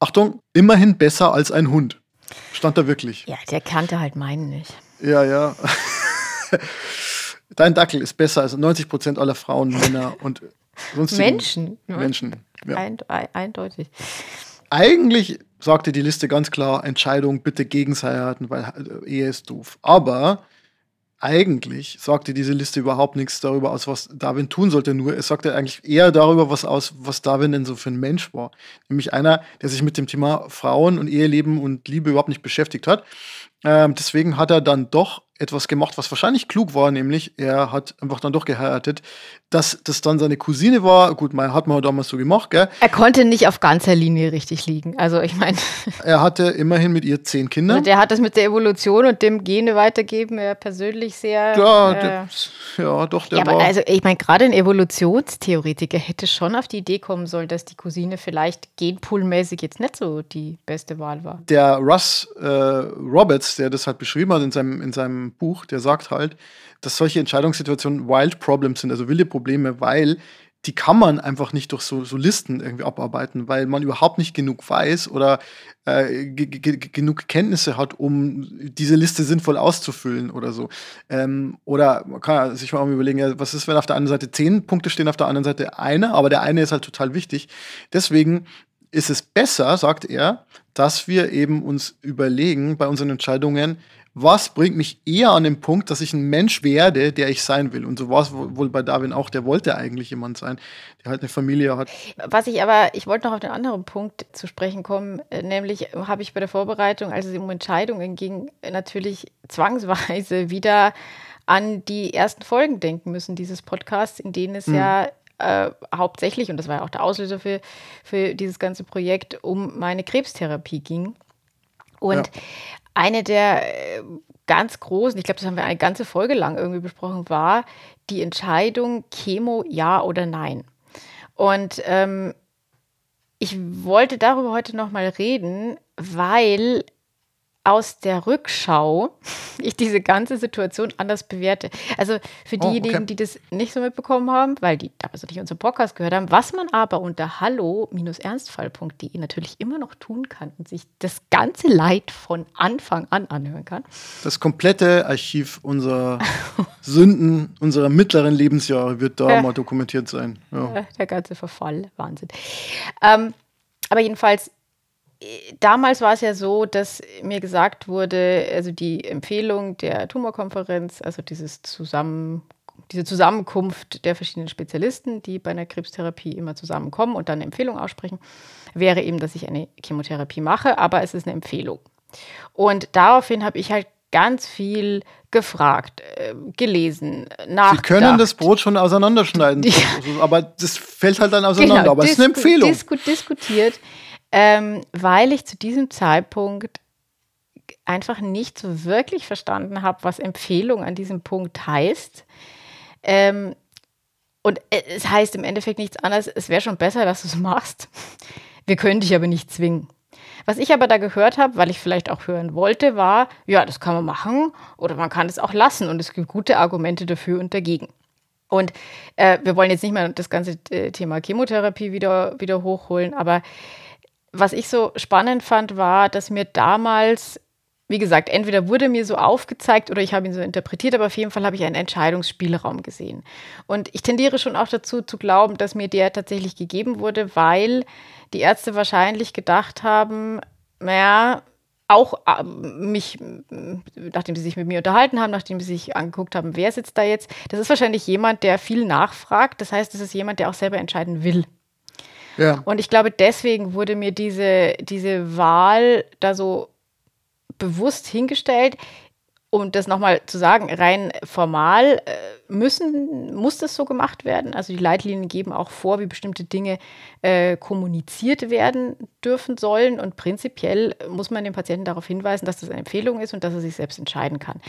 Achtung, immerhin besser als ein Hund. Stand da wirklich. Ja, der kannte halt meinen nicht. Ja, ja. Dein Dackel ist besser als 90 Prozent aller Frauen, Männer und sonstigen Menschen. Menschen. Ja. Eind ei- eindeutig. Eigentlich sagte die Liste ganz klar: Entscheidung bitte gegens heiraten, weil äh, Ehe ist doof. Aber eigentlich sagte diese Liste überhaupt nichts darüber aus, was Darwin tun sollte. Nur es sagte eigentlich eher darüber was aus, was Darwin denn so für ein Mensch war. Nämlich einer, der sich mit dem Thema Frauen und Eheleben und Liebe überhaupt nicht beschäftigt hat. Ähm, deswegen hat er dann doch etwas gemacht, was wahrscheinlich klug war, nämlich er hat einfach dann doch geheiratet. Dass das dann seine Cousine war, gut, man hat man damals so gemacht, gell? Er konnte nicht auf ganzer Linie richtig liegen. Also ich meine, Er hatte immerhin mit ihr zehn Kinder. der hat das mit der Evolution und dem Gene weitergeben ja persönlich sehr. Ja, äh, der, ja, doch, der ja, aber war. also ich meine, gerade ein Evolutionstheoretiker hätte schon auf die Idee kommen sollen, dass die Cousine vielleicht genpoolmäßig jetzt nicht so die beste Wahl war. der Russ äh, Roberts, der das halt beschrieben hat in seinem, in seinem Buch, der sagt halt, dass solche Entscheidungssituationen Wild Problems sind, also wilde Probleme, weil die kann man einfach nicht durch so, so Listen irgendwie abarbeiten, weil man überhaupt nicht genug weiß oder äh, ge- ge- ge- genug Kenntnisse hat, um diese Liste sinnvoll auszufüllen oder so. Ähm, oder man kann sich mal überlegen, ja, was ist, wenn auf der einen Seite zehn Punkte stehen, auf der anderen Seite eine, aber der eine ist halt total wichtig. Deswegen ist es besser, sagt er, dass wir eben uns überlegen bei unseren Entscheidungen, was bringt mich eher an den Punkt, dass ich ein Mensch werde, der ich sein will. Und so war es wohl bei Darwin auch. Der wollte eigentlich jemand sein, der halt eine Familie hat. Was ich aber, ich wollte noch auf den anderen Punkt zu sprechen kommen, äh, nämlich habe ich bei der Vorbereitung, als es um Entscheidungen ging, natürlich zwangsweise wieder an die ersten Folgen denken müssen dieses Podcasts, in denen es ja äh, hauptsächlich, und das war ja auch der Auslöser für, für dieses ganze Projekt, um meine Krebstherapie ging. Und Ja. Eine der äh, ganz großen, ich glaube, das haben wir eine ganze Folge lang irgendwie besprochen, war die Entscheidung Chemo ja oder nein. Und ähm, ich wollte darüber heute noch mal reden, weil aus der Rückschau ich diese ganze Situation anders bewerte. Also für Oh, diejenigen, okay. die das nicht so mitbekommen haben, weil die damals nicht unseren Podcast gehört haben, was man aber unter hallo-ernstfall.de natürlich immer noch tun kann und sich das ganze Leid von Anfang an anhören kann. Das komplette Archiv unserer Sünden, unserer mittleren Lebensjahre wird da Ja. mal dokumentiert sein. Ja. Der ganze Verfall, Wahnsinn. Ähm, aber jedenfalls, damals war es ja so, dass mir gesagt wurde, also die Empfehlung der Tumorkonferenz, also dieses Zusammen, diese Zusammenkunft der verschiedenen Spezialisten, die bei einer Krebstherapie immer zusammenkommen und dann eine Empfehlung aussprechen, wäre eben, dass ich eine Chemotherapie mache, aber es ist eine Empfehlung. Und daraufhin habe ich halt ganz viel gefragt, äh, gelesen, Sie nachgedacht. können das Brot schon auseinanderschneiden, Ja. Aber das fällt halt dann auseinander. aber es ist eine Empfehlung. Disku diskutiert, ähm, weil ich zu diesem Zeitpunkt einfach nicht so wirklich verstanden habe, was Empfehlung an diesem Punkt heißt. Ähm, und äh, es heißt im Endeffekt nichts anderes, es wäre schon besser, dass du es machst. Wir können dich aber nicht zwingen. Was ich aber da gehört habe, weil ich vielleicht auch hören wollte, war, ja, das kann man machen oder man kann es auch lassen und es gibt gute Argumente dafür und dagegen. Und äh, wir wollen jetzt nicht mehr das ganze äh, Thema Chemotherapie wieder, wieder hochholen, aber was ich so spannend fand, war, dass mir damals, wie gesagt, entweder wurde mir so aufgezeigt oder ich habe ihn so interpretiert, aber auf jeden Fall habe ich einen Entscheidungsspielraum gesehen. Und ich tendiere schon auch dazu zu glauben, dass mir der tatsächlich gegeben wurde, weil die Ärzte wahrscheinlich gedacht haben, naja, auch äh, mich, nachdem sie sich mit mir unterhalten haben, nachdem sie sich angeguckt haben, wer sitzt da jetzt, das ist wahrscheinlich jemand, der viel nachfragt. Das heißt, das ist jemand, der auch selber entscheiden will. Ja. Und ich glaube, deswegen wurde mir diese, diese Wahl da so bewusst hingestellt. Um das nochmal zu sagen, rein formal äh, müssen, muss das so gemacht werden. Also die Leitlinien geben auch vor, wie bestimmte Dinge äh, kommuniziert werden dürfen sollen. Und prinzipiell muss man den Patienten darauf hinweisen, dass das eine Empfehlung ist und dass er sich selbst entscheiden kann.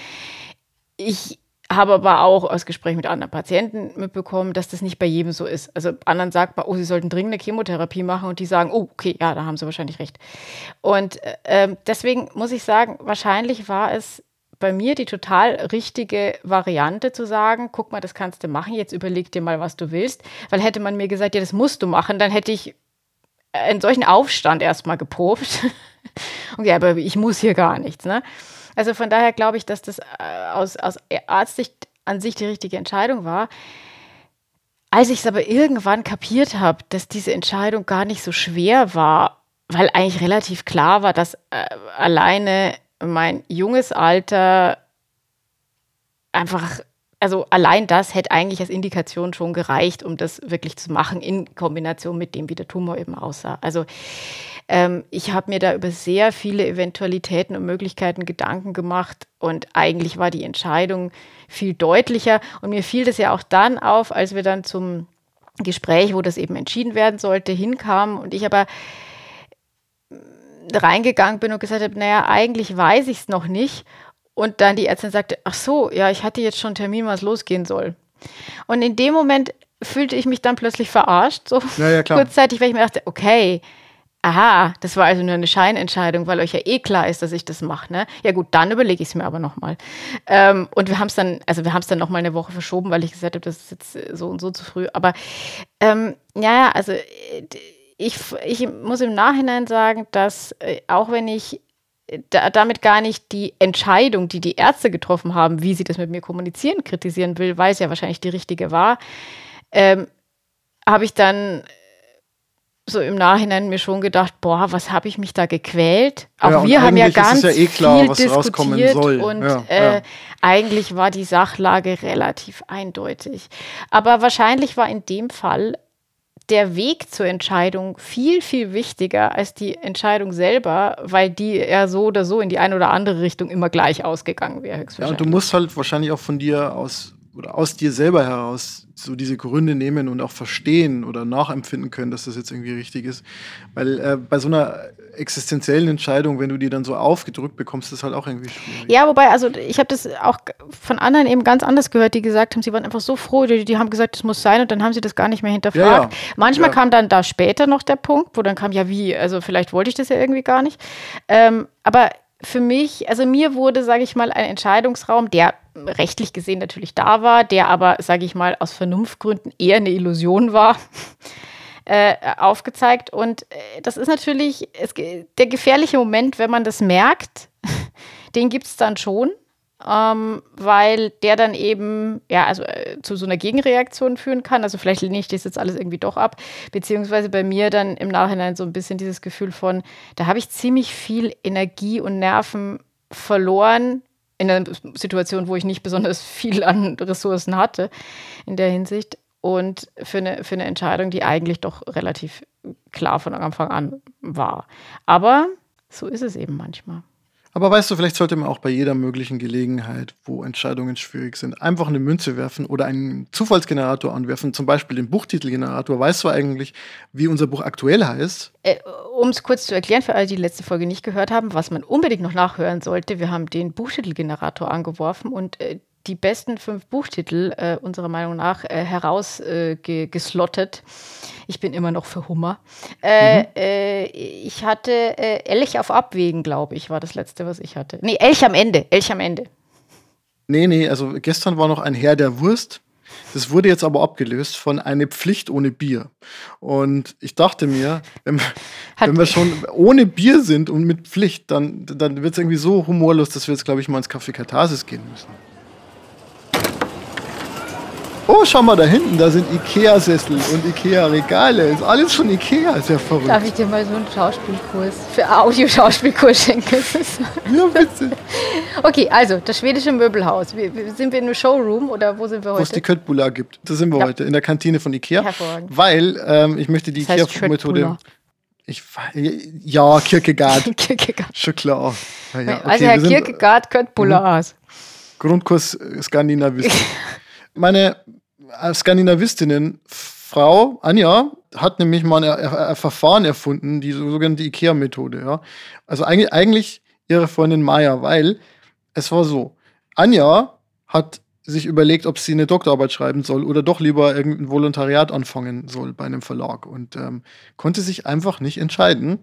Ich habe aber auch aus Gesprächen mit anderen Patienten mitbekommen, dass das nicht bei jedem so ist. Also anderen sagt man, oh, sie sollten dringend eine Chemotherapie machen und die sagen, oh, okay, ja, da haben sie wahrscheinlich recht. Und äh, ähm, deswegen muss ich sagen, wahrscheinlich war es bei mir die total richtige Variante zu sagen, guck mal, das kannst du machen, jetzt überleg dir mal, was du willst. Weil hätte man mir gesagt, ja, das musst du machen, dann hätte ich einen solchen Aufstand erstmal geprobt. Ja, aber ich muss hier gar nichts. Ne? Also von daher glaube ich, dass das äh, aus, aus Arztsicht an sich die richtige Entscheidung war. Als ich es aber irgendwann kapiert habe, dass diese Entscheidung gar nicht so schwer war, weil eigentlich relativ klar war, dass äh, alleine mein junges Alter einfach, also allein das hätte eigentlich als Indikation schon gereicht, um das wirklich zu machen, in Kombination mit dem, wie der Tumor eben aussah. Also ähm, ich habe mir da über sehr viele Eventualitäten und Möglichkeiten Gedanken gemacht und eigentlich war die Entscheidung viel deutlicher. Und mir fiel das ja auch dann auf, als wir dann zum Gespräch, wo das eben entschieden werden sollte, hinkamen und ich aber reingegangen bin und gesagt habe, naja, eigentlich weiß ich es noch nicht. Und dann die Ärztin sagte, ach so, ja, ich hatte jetzt schon einen Termin, was losgehen soll. Und in dem Moment fühlte ich mich dann plötzlich verarscht, so Ja, ja, kurzzeitig, weil ich mir dachte, okay, aha, das war also nur eine Scheinentscheidung, weil euch ja eh klar ist, dass ich das mache, ne? Ja gut, dann überlege ich es mir aber nochmal. Ähm, und wir haben es dann, also wir haben es dann nochmal eine Woche verschoben, weil ich gesagt habe, das ist jetzt äh, so und so zu früh. Aber ähm, ja, ja, also äh, ich, ich muss im Nachhinein sagen, dass äh, auch wenn ich da, damit gar nicht die Entscheidung, die die Ärzte getroffen haben, wie sie das mit mir kommunizieren, kritisieren will, weil es ja wahrscheinlich die richtige war, ähm, habe ich dann so im Nachhinein mir schon gedacht, boah, was habe ich mich da gequält? Auch Ja, wir haben ja ganz ja eh klar, viel diskutiert und Ja, äh, eigentlich war die Sachlage relativ eindeutig. Aber wahrscheinlich war in dem Fall der Weg zur Entscheidung viel, viel wichtiger als die Entscheidung selber, weil die ja so oder so in die eine oder andere Richtung immer gleich ausgegangen wäre. Ja, und du musst halt wahrscheinlich auch von dir aus oder aus dir selber heraus so diese Gründe nehmen und auch verstehen oder nachempfinden können, dass das jetzt irgendwie richtig ist. Weil äh, bei so einer existenziellen Entscheidung, wenn du die dann so aufgedrückt bekommst, ist halt auch irgendwie schwierig. Ja, wobei, also ich habe das auch von anderen eben ganz anders gehört, die gesagt haben, sie waren einfach so froh, die, die haben gesagt, das muss sein und dann haben sie das gar nicht mehr hinterfragt. Ja, ja. Manchmal Ja. kam dann da später noch der Punkt, wo dann kam, ja wie, also vielleicht wollte ich das ja irgendwie gar nicht. Ähm, aber für mich, also mir wurde, sage ich mal, ein Entscheidungsraum, der rechtlich gesehen natürlich da war, der aber, sage ich mal, aus Vernunftgründen eher eine Illusion war, äh, aufgezeigt. Und äh, das ist natürlich es, der gefährliche Moment, wenn man das merkt, den gibt es dann schon ähm, weil der dann eben ja also äh, zu so einer Gegenreaktion führen kann. Also vielleicht lehne ich das jetzt alles irgendwie doch ab, beziehungsweise bei mir dann im Nachhinein so ein bisschen dieses Gefühl von, da habe ich ziemlich viel Energie und Nerven verloren in einer Situation, wo ich nicht besonders viel an Ressourcen hatte in der Hinsicht und für eine, für eine Entscheidung, die eigentlich doch relativ klar von Anfang an war. Aber so ist es eben manchmal. Aber weißt du, vielleicht sollte man auch bei jeder möglichen Gelegenheit, wo Entscheidungen schwierig sind, einfach eine Münze werfen oder einen Zufallsgenerator anwerfen, zum Beispiel den Buchtitelgenerator. Weißt du eigentlich, wie unser Buch aktuell heißt? Äh, um es kurz zu erklären, für alle, die die letzte Folge nicht gehört haben, was man unbedingt noch nachhören sollte, wir haben den Buchtitelgenerator angeworfen und äh, die besten fünf Buchtitel äh, unserer Meinung nach äh, herausgeslottet. Äh, ich bin immer noch für Hummer. Äh, mhm. Äh, ich hatte äh, Elch auf Abwägen, glaube ich, war das letzte, was ich hatte. Nee, Elch am Ende. Elch am Ende. Nee, nee, also gestern war noch ein Herr der Wurst. Das wurde jetzt aber abgelöst von eine Pflicht ohne Bier. Und ich dachte mir, wenn, wenn wir schon ohne Bier sind und mit Pflicht, dann, dann wird es irgendwie so humorlos, dass wir jetzt, glaube ich, mal ins Café Katharsis gehen müssen. Oh, schau mal da hinten, da sind Ikea-Sessel und Ikea-Regale. Ist alles von Ikea, ist ja verrückt. Darf ich dir mal so einen Schauspielkurs für Audio-Schauspielkurs schenken? ja, bitte. Okay, also das schwedische Möbelhaus. Sind wir in einem Showroom oder wo sind wir heute? Wo es die Köttbula gibt. Da sind wir ja. heute, in der Kantine von Ikea. Hervorragend. Weil ähm, ich möchte die Ikea-Methode. Ich, ja, Kierkegaard. Kierkegaard. Schon klar. Ja, ja. Okay, also Herr Kierkegaard Köttbula aus. Grundkurs Skandinavistik. Meine Skandinavistinnen Frau Anja hat nämlich mal ein, ein Verfahren erfunden, die sogenannte IKEA-Methode. Ja? Also eigentlich, eigentlich ihre Freundin Maya, weil es war so: Anja hat sich überlegt, ob sie eine Doktorarbeit schreiben soll oder doch lieber irgendein Volontariat anfangen soll bei einem Verlag und ähm, konnte sich einfach nicht entscheiden.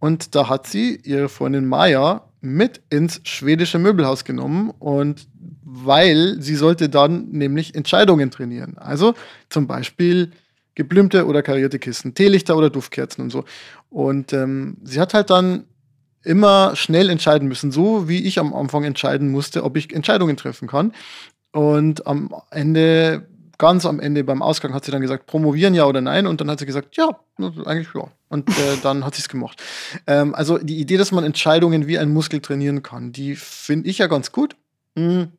Und da hat sie ihre Freundin Maya mit ins schwedische Möbelhaus genommen und weil sie sollte dann nämlich Entscheidungen trainieren. Also zum Beispiel geblümte oder karierte Kisten, Teelichter oder Duftkerzen und so. Und ähm, sie hat halt dann immer schnell entscheiden müssen, so wie ich am Anfang entscheiden musste, ob ich Entscheidungen treffen kann. Und am Ende, ganz am Ende beim Ausgang hat sie dann gesagt, promovieren ja oder nein. Und dann hat sie gesagt, ja, eigentlich ja. Und äh, dann hat sie es gemacht. Ähm, also die Idee, dass man Entscheidungen wie ein Muskel trainieren kann, die finde ich ja ganz gut. Mhm.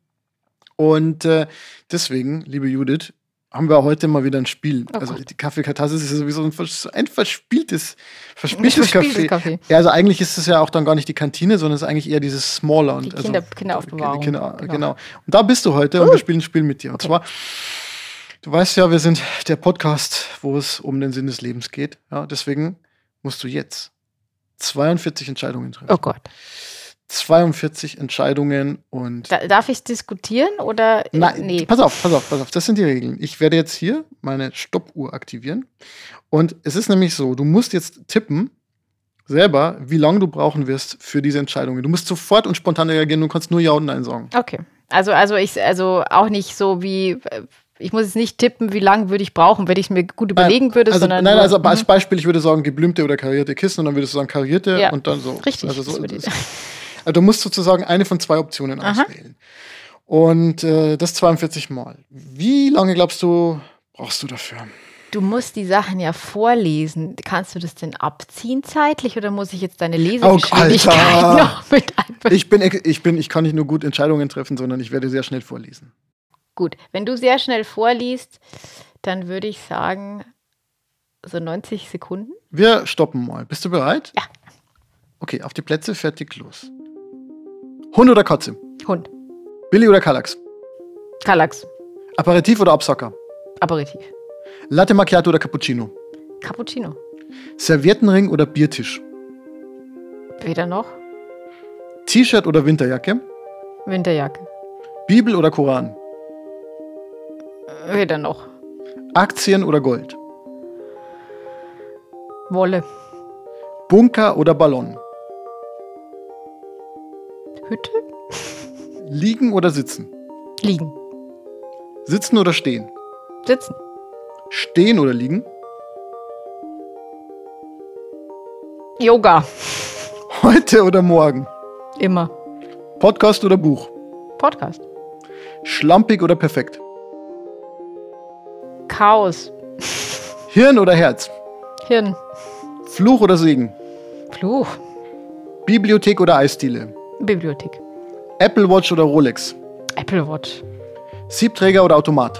Und äh, deswegen, liebe Judith, haben wir heute mal wieder ein Spiel. Oh also die Kaffeekatharsis ist sowieso ein, ein verspieltes, verspieltes Kaffee. Kaffee. Ja, also eigentlich ist es ja auch dann gar nicht die Kantine, sondern es ist eigentlich eher dieses Smaller. Die Kinder, also, Kinderaufbewahrung. Kinder, genau. genau. Und da bist du heute uh. und wir spielen ein Spiel mit dir. Und okay. zwar, du weißt ja, wir sind der Podcast, wo es um den Sinn des Lebens geht. Ja, deswegen musst du jetzt 42 Entscheidungen treffen. Oh Gott. 42 Entscheidungen und. Da, darf ich diskutieren oder? Nein, nee. pass auf, pass auf, pass auf. Das sind die Regeln. Ich werde jetzt hier meine Stoppuhr aktivieren. Und es ist nämlich so, du musst jetzt tippen, selber, wie lange du brauchen wirst für diese Entscheidungen. Du musst sofort und spontan reagieren, du kannst nur Ja und Nein sagen. Okay. Also, also ich, also auch nicht so wie, ich muss jetzt nicht tippen, wie lange würde ich brauchen, wenn ich es mir gut überlegen nein, würde, also, sondern. Nein, also als mhm. Beispiel, ich würde sagen, geblümte oder karierte Kissen und dann würdest du sagen karierte ja, und dann so. Richtig. Also so, also du musst sozusagen eine von zwei Optionen Aha. auswählen. Und äh, das 42 Mal. Wie lange glaubst du, brauchst du dafür? Du musst die Sachen ja vorlesen. Kannst du das denn abziehen zeitlich oder muss ich jetzt deine Lesegeschwindigkeit oh, noch mit einbeziehen? Ich bin, ich bin, ich kann nicht nur gut Entscheidungen treffen, sondern ich werde sehr schnell vorlesen. Gut, wenn du sehr schnell vorliest, dann würde ich sagen, so 90 Sekunden. Wir stoppen mal. Bist du bereit? Ja. Okay, auf die Plätze, fertig, los. Hund oder Katze? Hund. Billy oder Kallax? Kallax. Aperitif oder Absacker? Aperitif. Latte Macchiato oder Cappuccino? Cappuccino. Serviettenring oder Biertisch? Weder noch. T-Shirt oder Winterjacke? Winterjacke. Bibel oder Koran? Weder noch. Aktien oder Gold? Wolle. Bunker oder Ballon? Hütte? Liegen oder sitzen? Liegen. Sitzen oder stehen? Sitzen. Stehen oder liegen? Yoga. Heute oder morgen? Immer. Podcast oder Buch? Podcast. Schlampig oder perfekt? Chaos. Hirn oder Herz? Hirn. Fluch oder Segen? Fluch. Bibliothek oder Eisdiele? Bibliothek. Apple Watch oder Rolex? Apple Watch. Siebträger oder Automat?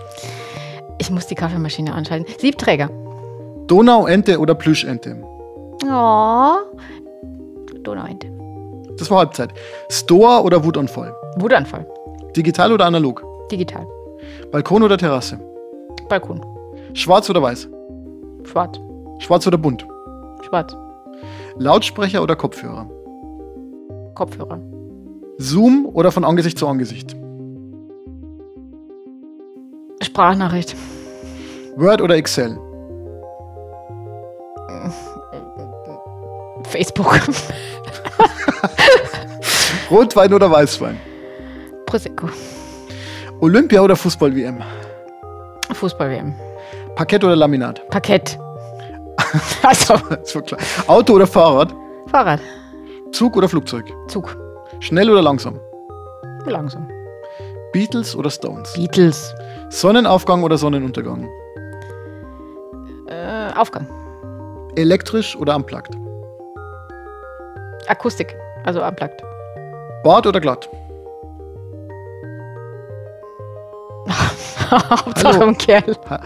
Ich muss die Kaffeemaschine anschalten. Siebträger. Donauente oder Plüschente? Oh. Donauente. Das war Halbzeit. Stoa oder Wutanfall? Wutanfall. Digital oder analog? Digital. Balkon oder Terrasse? Balkon. Schwarz oder weiß? Schwarz. Schwarz oder bunt? Schwarz. Lautsprecher oder Kopfhörer? Kopfhörer. Zoom oder von Angesicht zu Angesicht? Sprachnachricht. Word oder Excel? Facebook. Rotwein oder Weißwein? Prosecco. Olympia oder Fußball-WM? Fußball-WM. Parkett oder Laminat? Parkett. also. Auto oder Fahrrad? Fahrrad. Zug oder Flugzeug? Zug. Schnell oder langsam? Langsam. Beatles oder Stones? Beatles. Sonnenaufgang oder Sonnenuntergang? Äh, Aufgang. Elektrisch oder unplugged? Akustik. Also unplugged. Bart oder glatt? Hauptsache Hallo. ein Kerl. Ha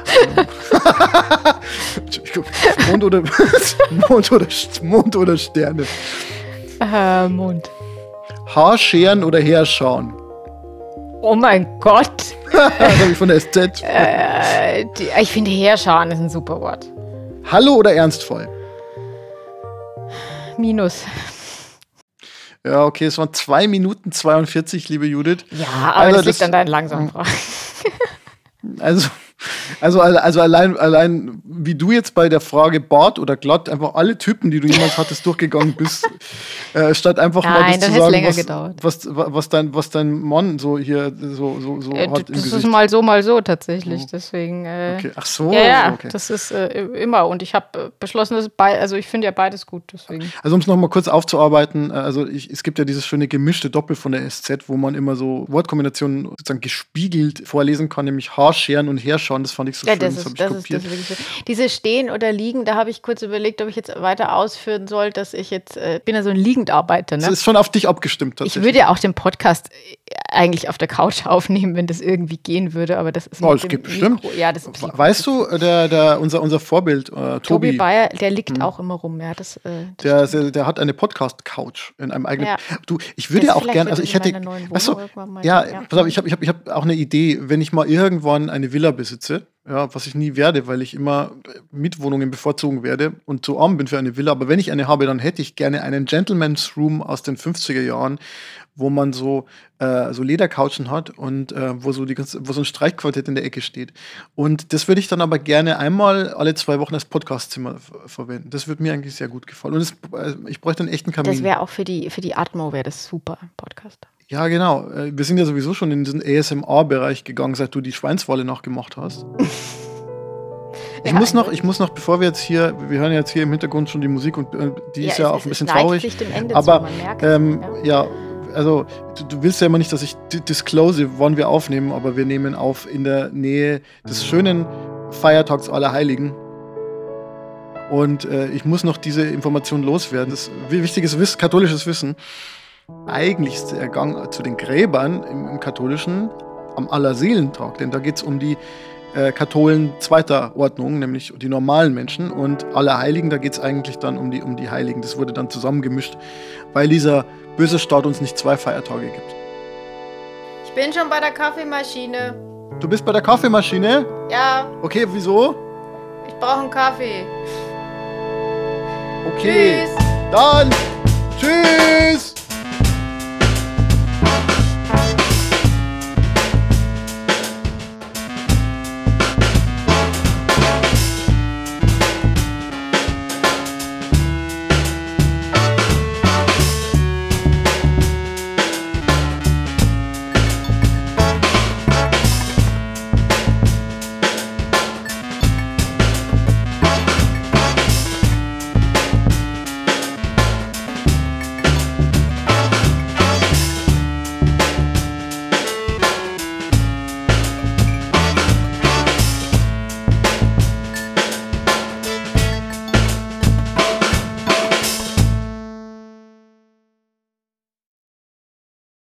Entschuldigung. Mond oder, Mond, oder, Mond oder Sterne? Äh, Mond. Haarscheren oder Heerschauen? Oh mein Gott. Das habe ich von der SZ. Äh, die, ich finde Heerschauen ist ein super Wort. Hallo oder ernstvoll? Minus. Ja, okay, es waren 2 Minuten 42, liebe Judith. Ja, aber Also das liegt das- an deinen langsamen Fragen. Also, also, also allein, allein, wie du jetzt bei der Frage Bart oder glatt einfach alle Typen, die du jemals hattest, durchgegangen bist, äh, statt einfach mal Nein, das dann zu sagen, was, gedauert. was, was, dein, was dein Mann so hier so, so, so Äh, hat im das Gesicht. ist mal so, mal so tatsächlich. Deswegen. Äh, okay. Ach so, Ja, ja, okay. das ist äh, immer. Und ich habe äh, beschlossen, dass bei, also ich finde ja beides gut, deswegen. Also um es nochmal kurz aufzuarbeiten, äh, also ich, es gibt ja dieses schöne gemischte Doppel von der SZ, wo man immer so Wortkombinationen sozusagen gespiegelt vorlesen kann, nämlich Haarscheren und Herschauen, das fand ich so Ja, schön, das das, ist, habe ich das ist, kopiert. das ist wirklich so. Diese Stehen oder Liegen, da habe ich kurz überlegt, ob ich jetzt weiter ausführen soll, dass ich jetzt, äh, bin ja so ein Liegendarbeiter, das ne? ist schon auf dich abgestimmt Ich tatsächlich. würde ja auch den Podcast äh, eigentlich auf der Couch aufnehmen, wenn das irgendwie gehen würde, aber das ist Oh, dem geht bestimmt. Mikro- Ja, das ist Weißt du, der, der, unser, unser Vorbild, äh, Tobi Tobi, Bayer, der liegt auch immer rum. Ja, das, äh, das der, der, der hat eine Podcast-Couch in einem eigenen. Ja. Du, ich würde Das ja auch vielleicht gern, wird also das ich hätte, weißt du, mal ja, ja. pass auf, ich habe ich hab, ich hab auch eine Idee, wenn ich mal irgendwann eine Villa besitze, ja, was ich nie werde, weil ich immer Mietwohnungen bevorzugen werde und zu arm bin für eine Villa, aber wenn ich eine habe, dann hätte ich gerne einen Gentleman's Room aus den 50er Jahren, wo man so, äh, so Ledercouchen hat und äh, wo so die ganze, wo so ein Streichquartett in der Ecke steht. Und das würde ich dann aber gerne einmal alle zwei Wochen als Podcastzimmer ver- verwenden. Das würde mir eigentlich sehr gut gefallen. Und es, äh, ich bräuchte einen echten Kamin. das wäre auch für die, für die Atmo, wäre das super, Podcast. Ja, genau. Äh, Wir sind ja sowieso schon in diesen ASMR-Bereich gegangen, seit du die Schweinswolle nachgemacht hast. Ich Ja, muss noch, also- ich muss noch, bevor wir jetzt hier, wir hören jetzt hier im Hintergrund schon die Musik und äh, die ist ja es- auch ein bisschen traurig. Aber zu, ähm, ja. ja, also du, du willst ja immer nicht, dass ich di- disclose, wann wir aufnehmen, aber wir nehmen auf in der Nähe des schönen Feiertags aller Heiligen. Und äh, ich muss noch diese Information loswerden. Das ist wichtiges Wissen, katholisches Wissen. Eigentlich ist der Gang zu den Gräbern im, im katholischen am Allerseelentag, denn da geht es um die äh, Katholen zweiter Ordnung, nämlich die normalen Menschen. Und Allerheiligen, da geht es eigentlich dann um die, um die Heiligen. Das wurde dann zusammengemischt, weil dieser böse Staat uns nicht zwei Feiertage gibt. Ich bin schon bei der Kaffeemaschine. Du bist bei der Kaffeemaschine? Ja, Okay, wieso? ich brauche einen Kaffee. Okay. Dann tschüss.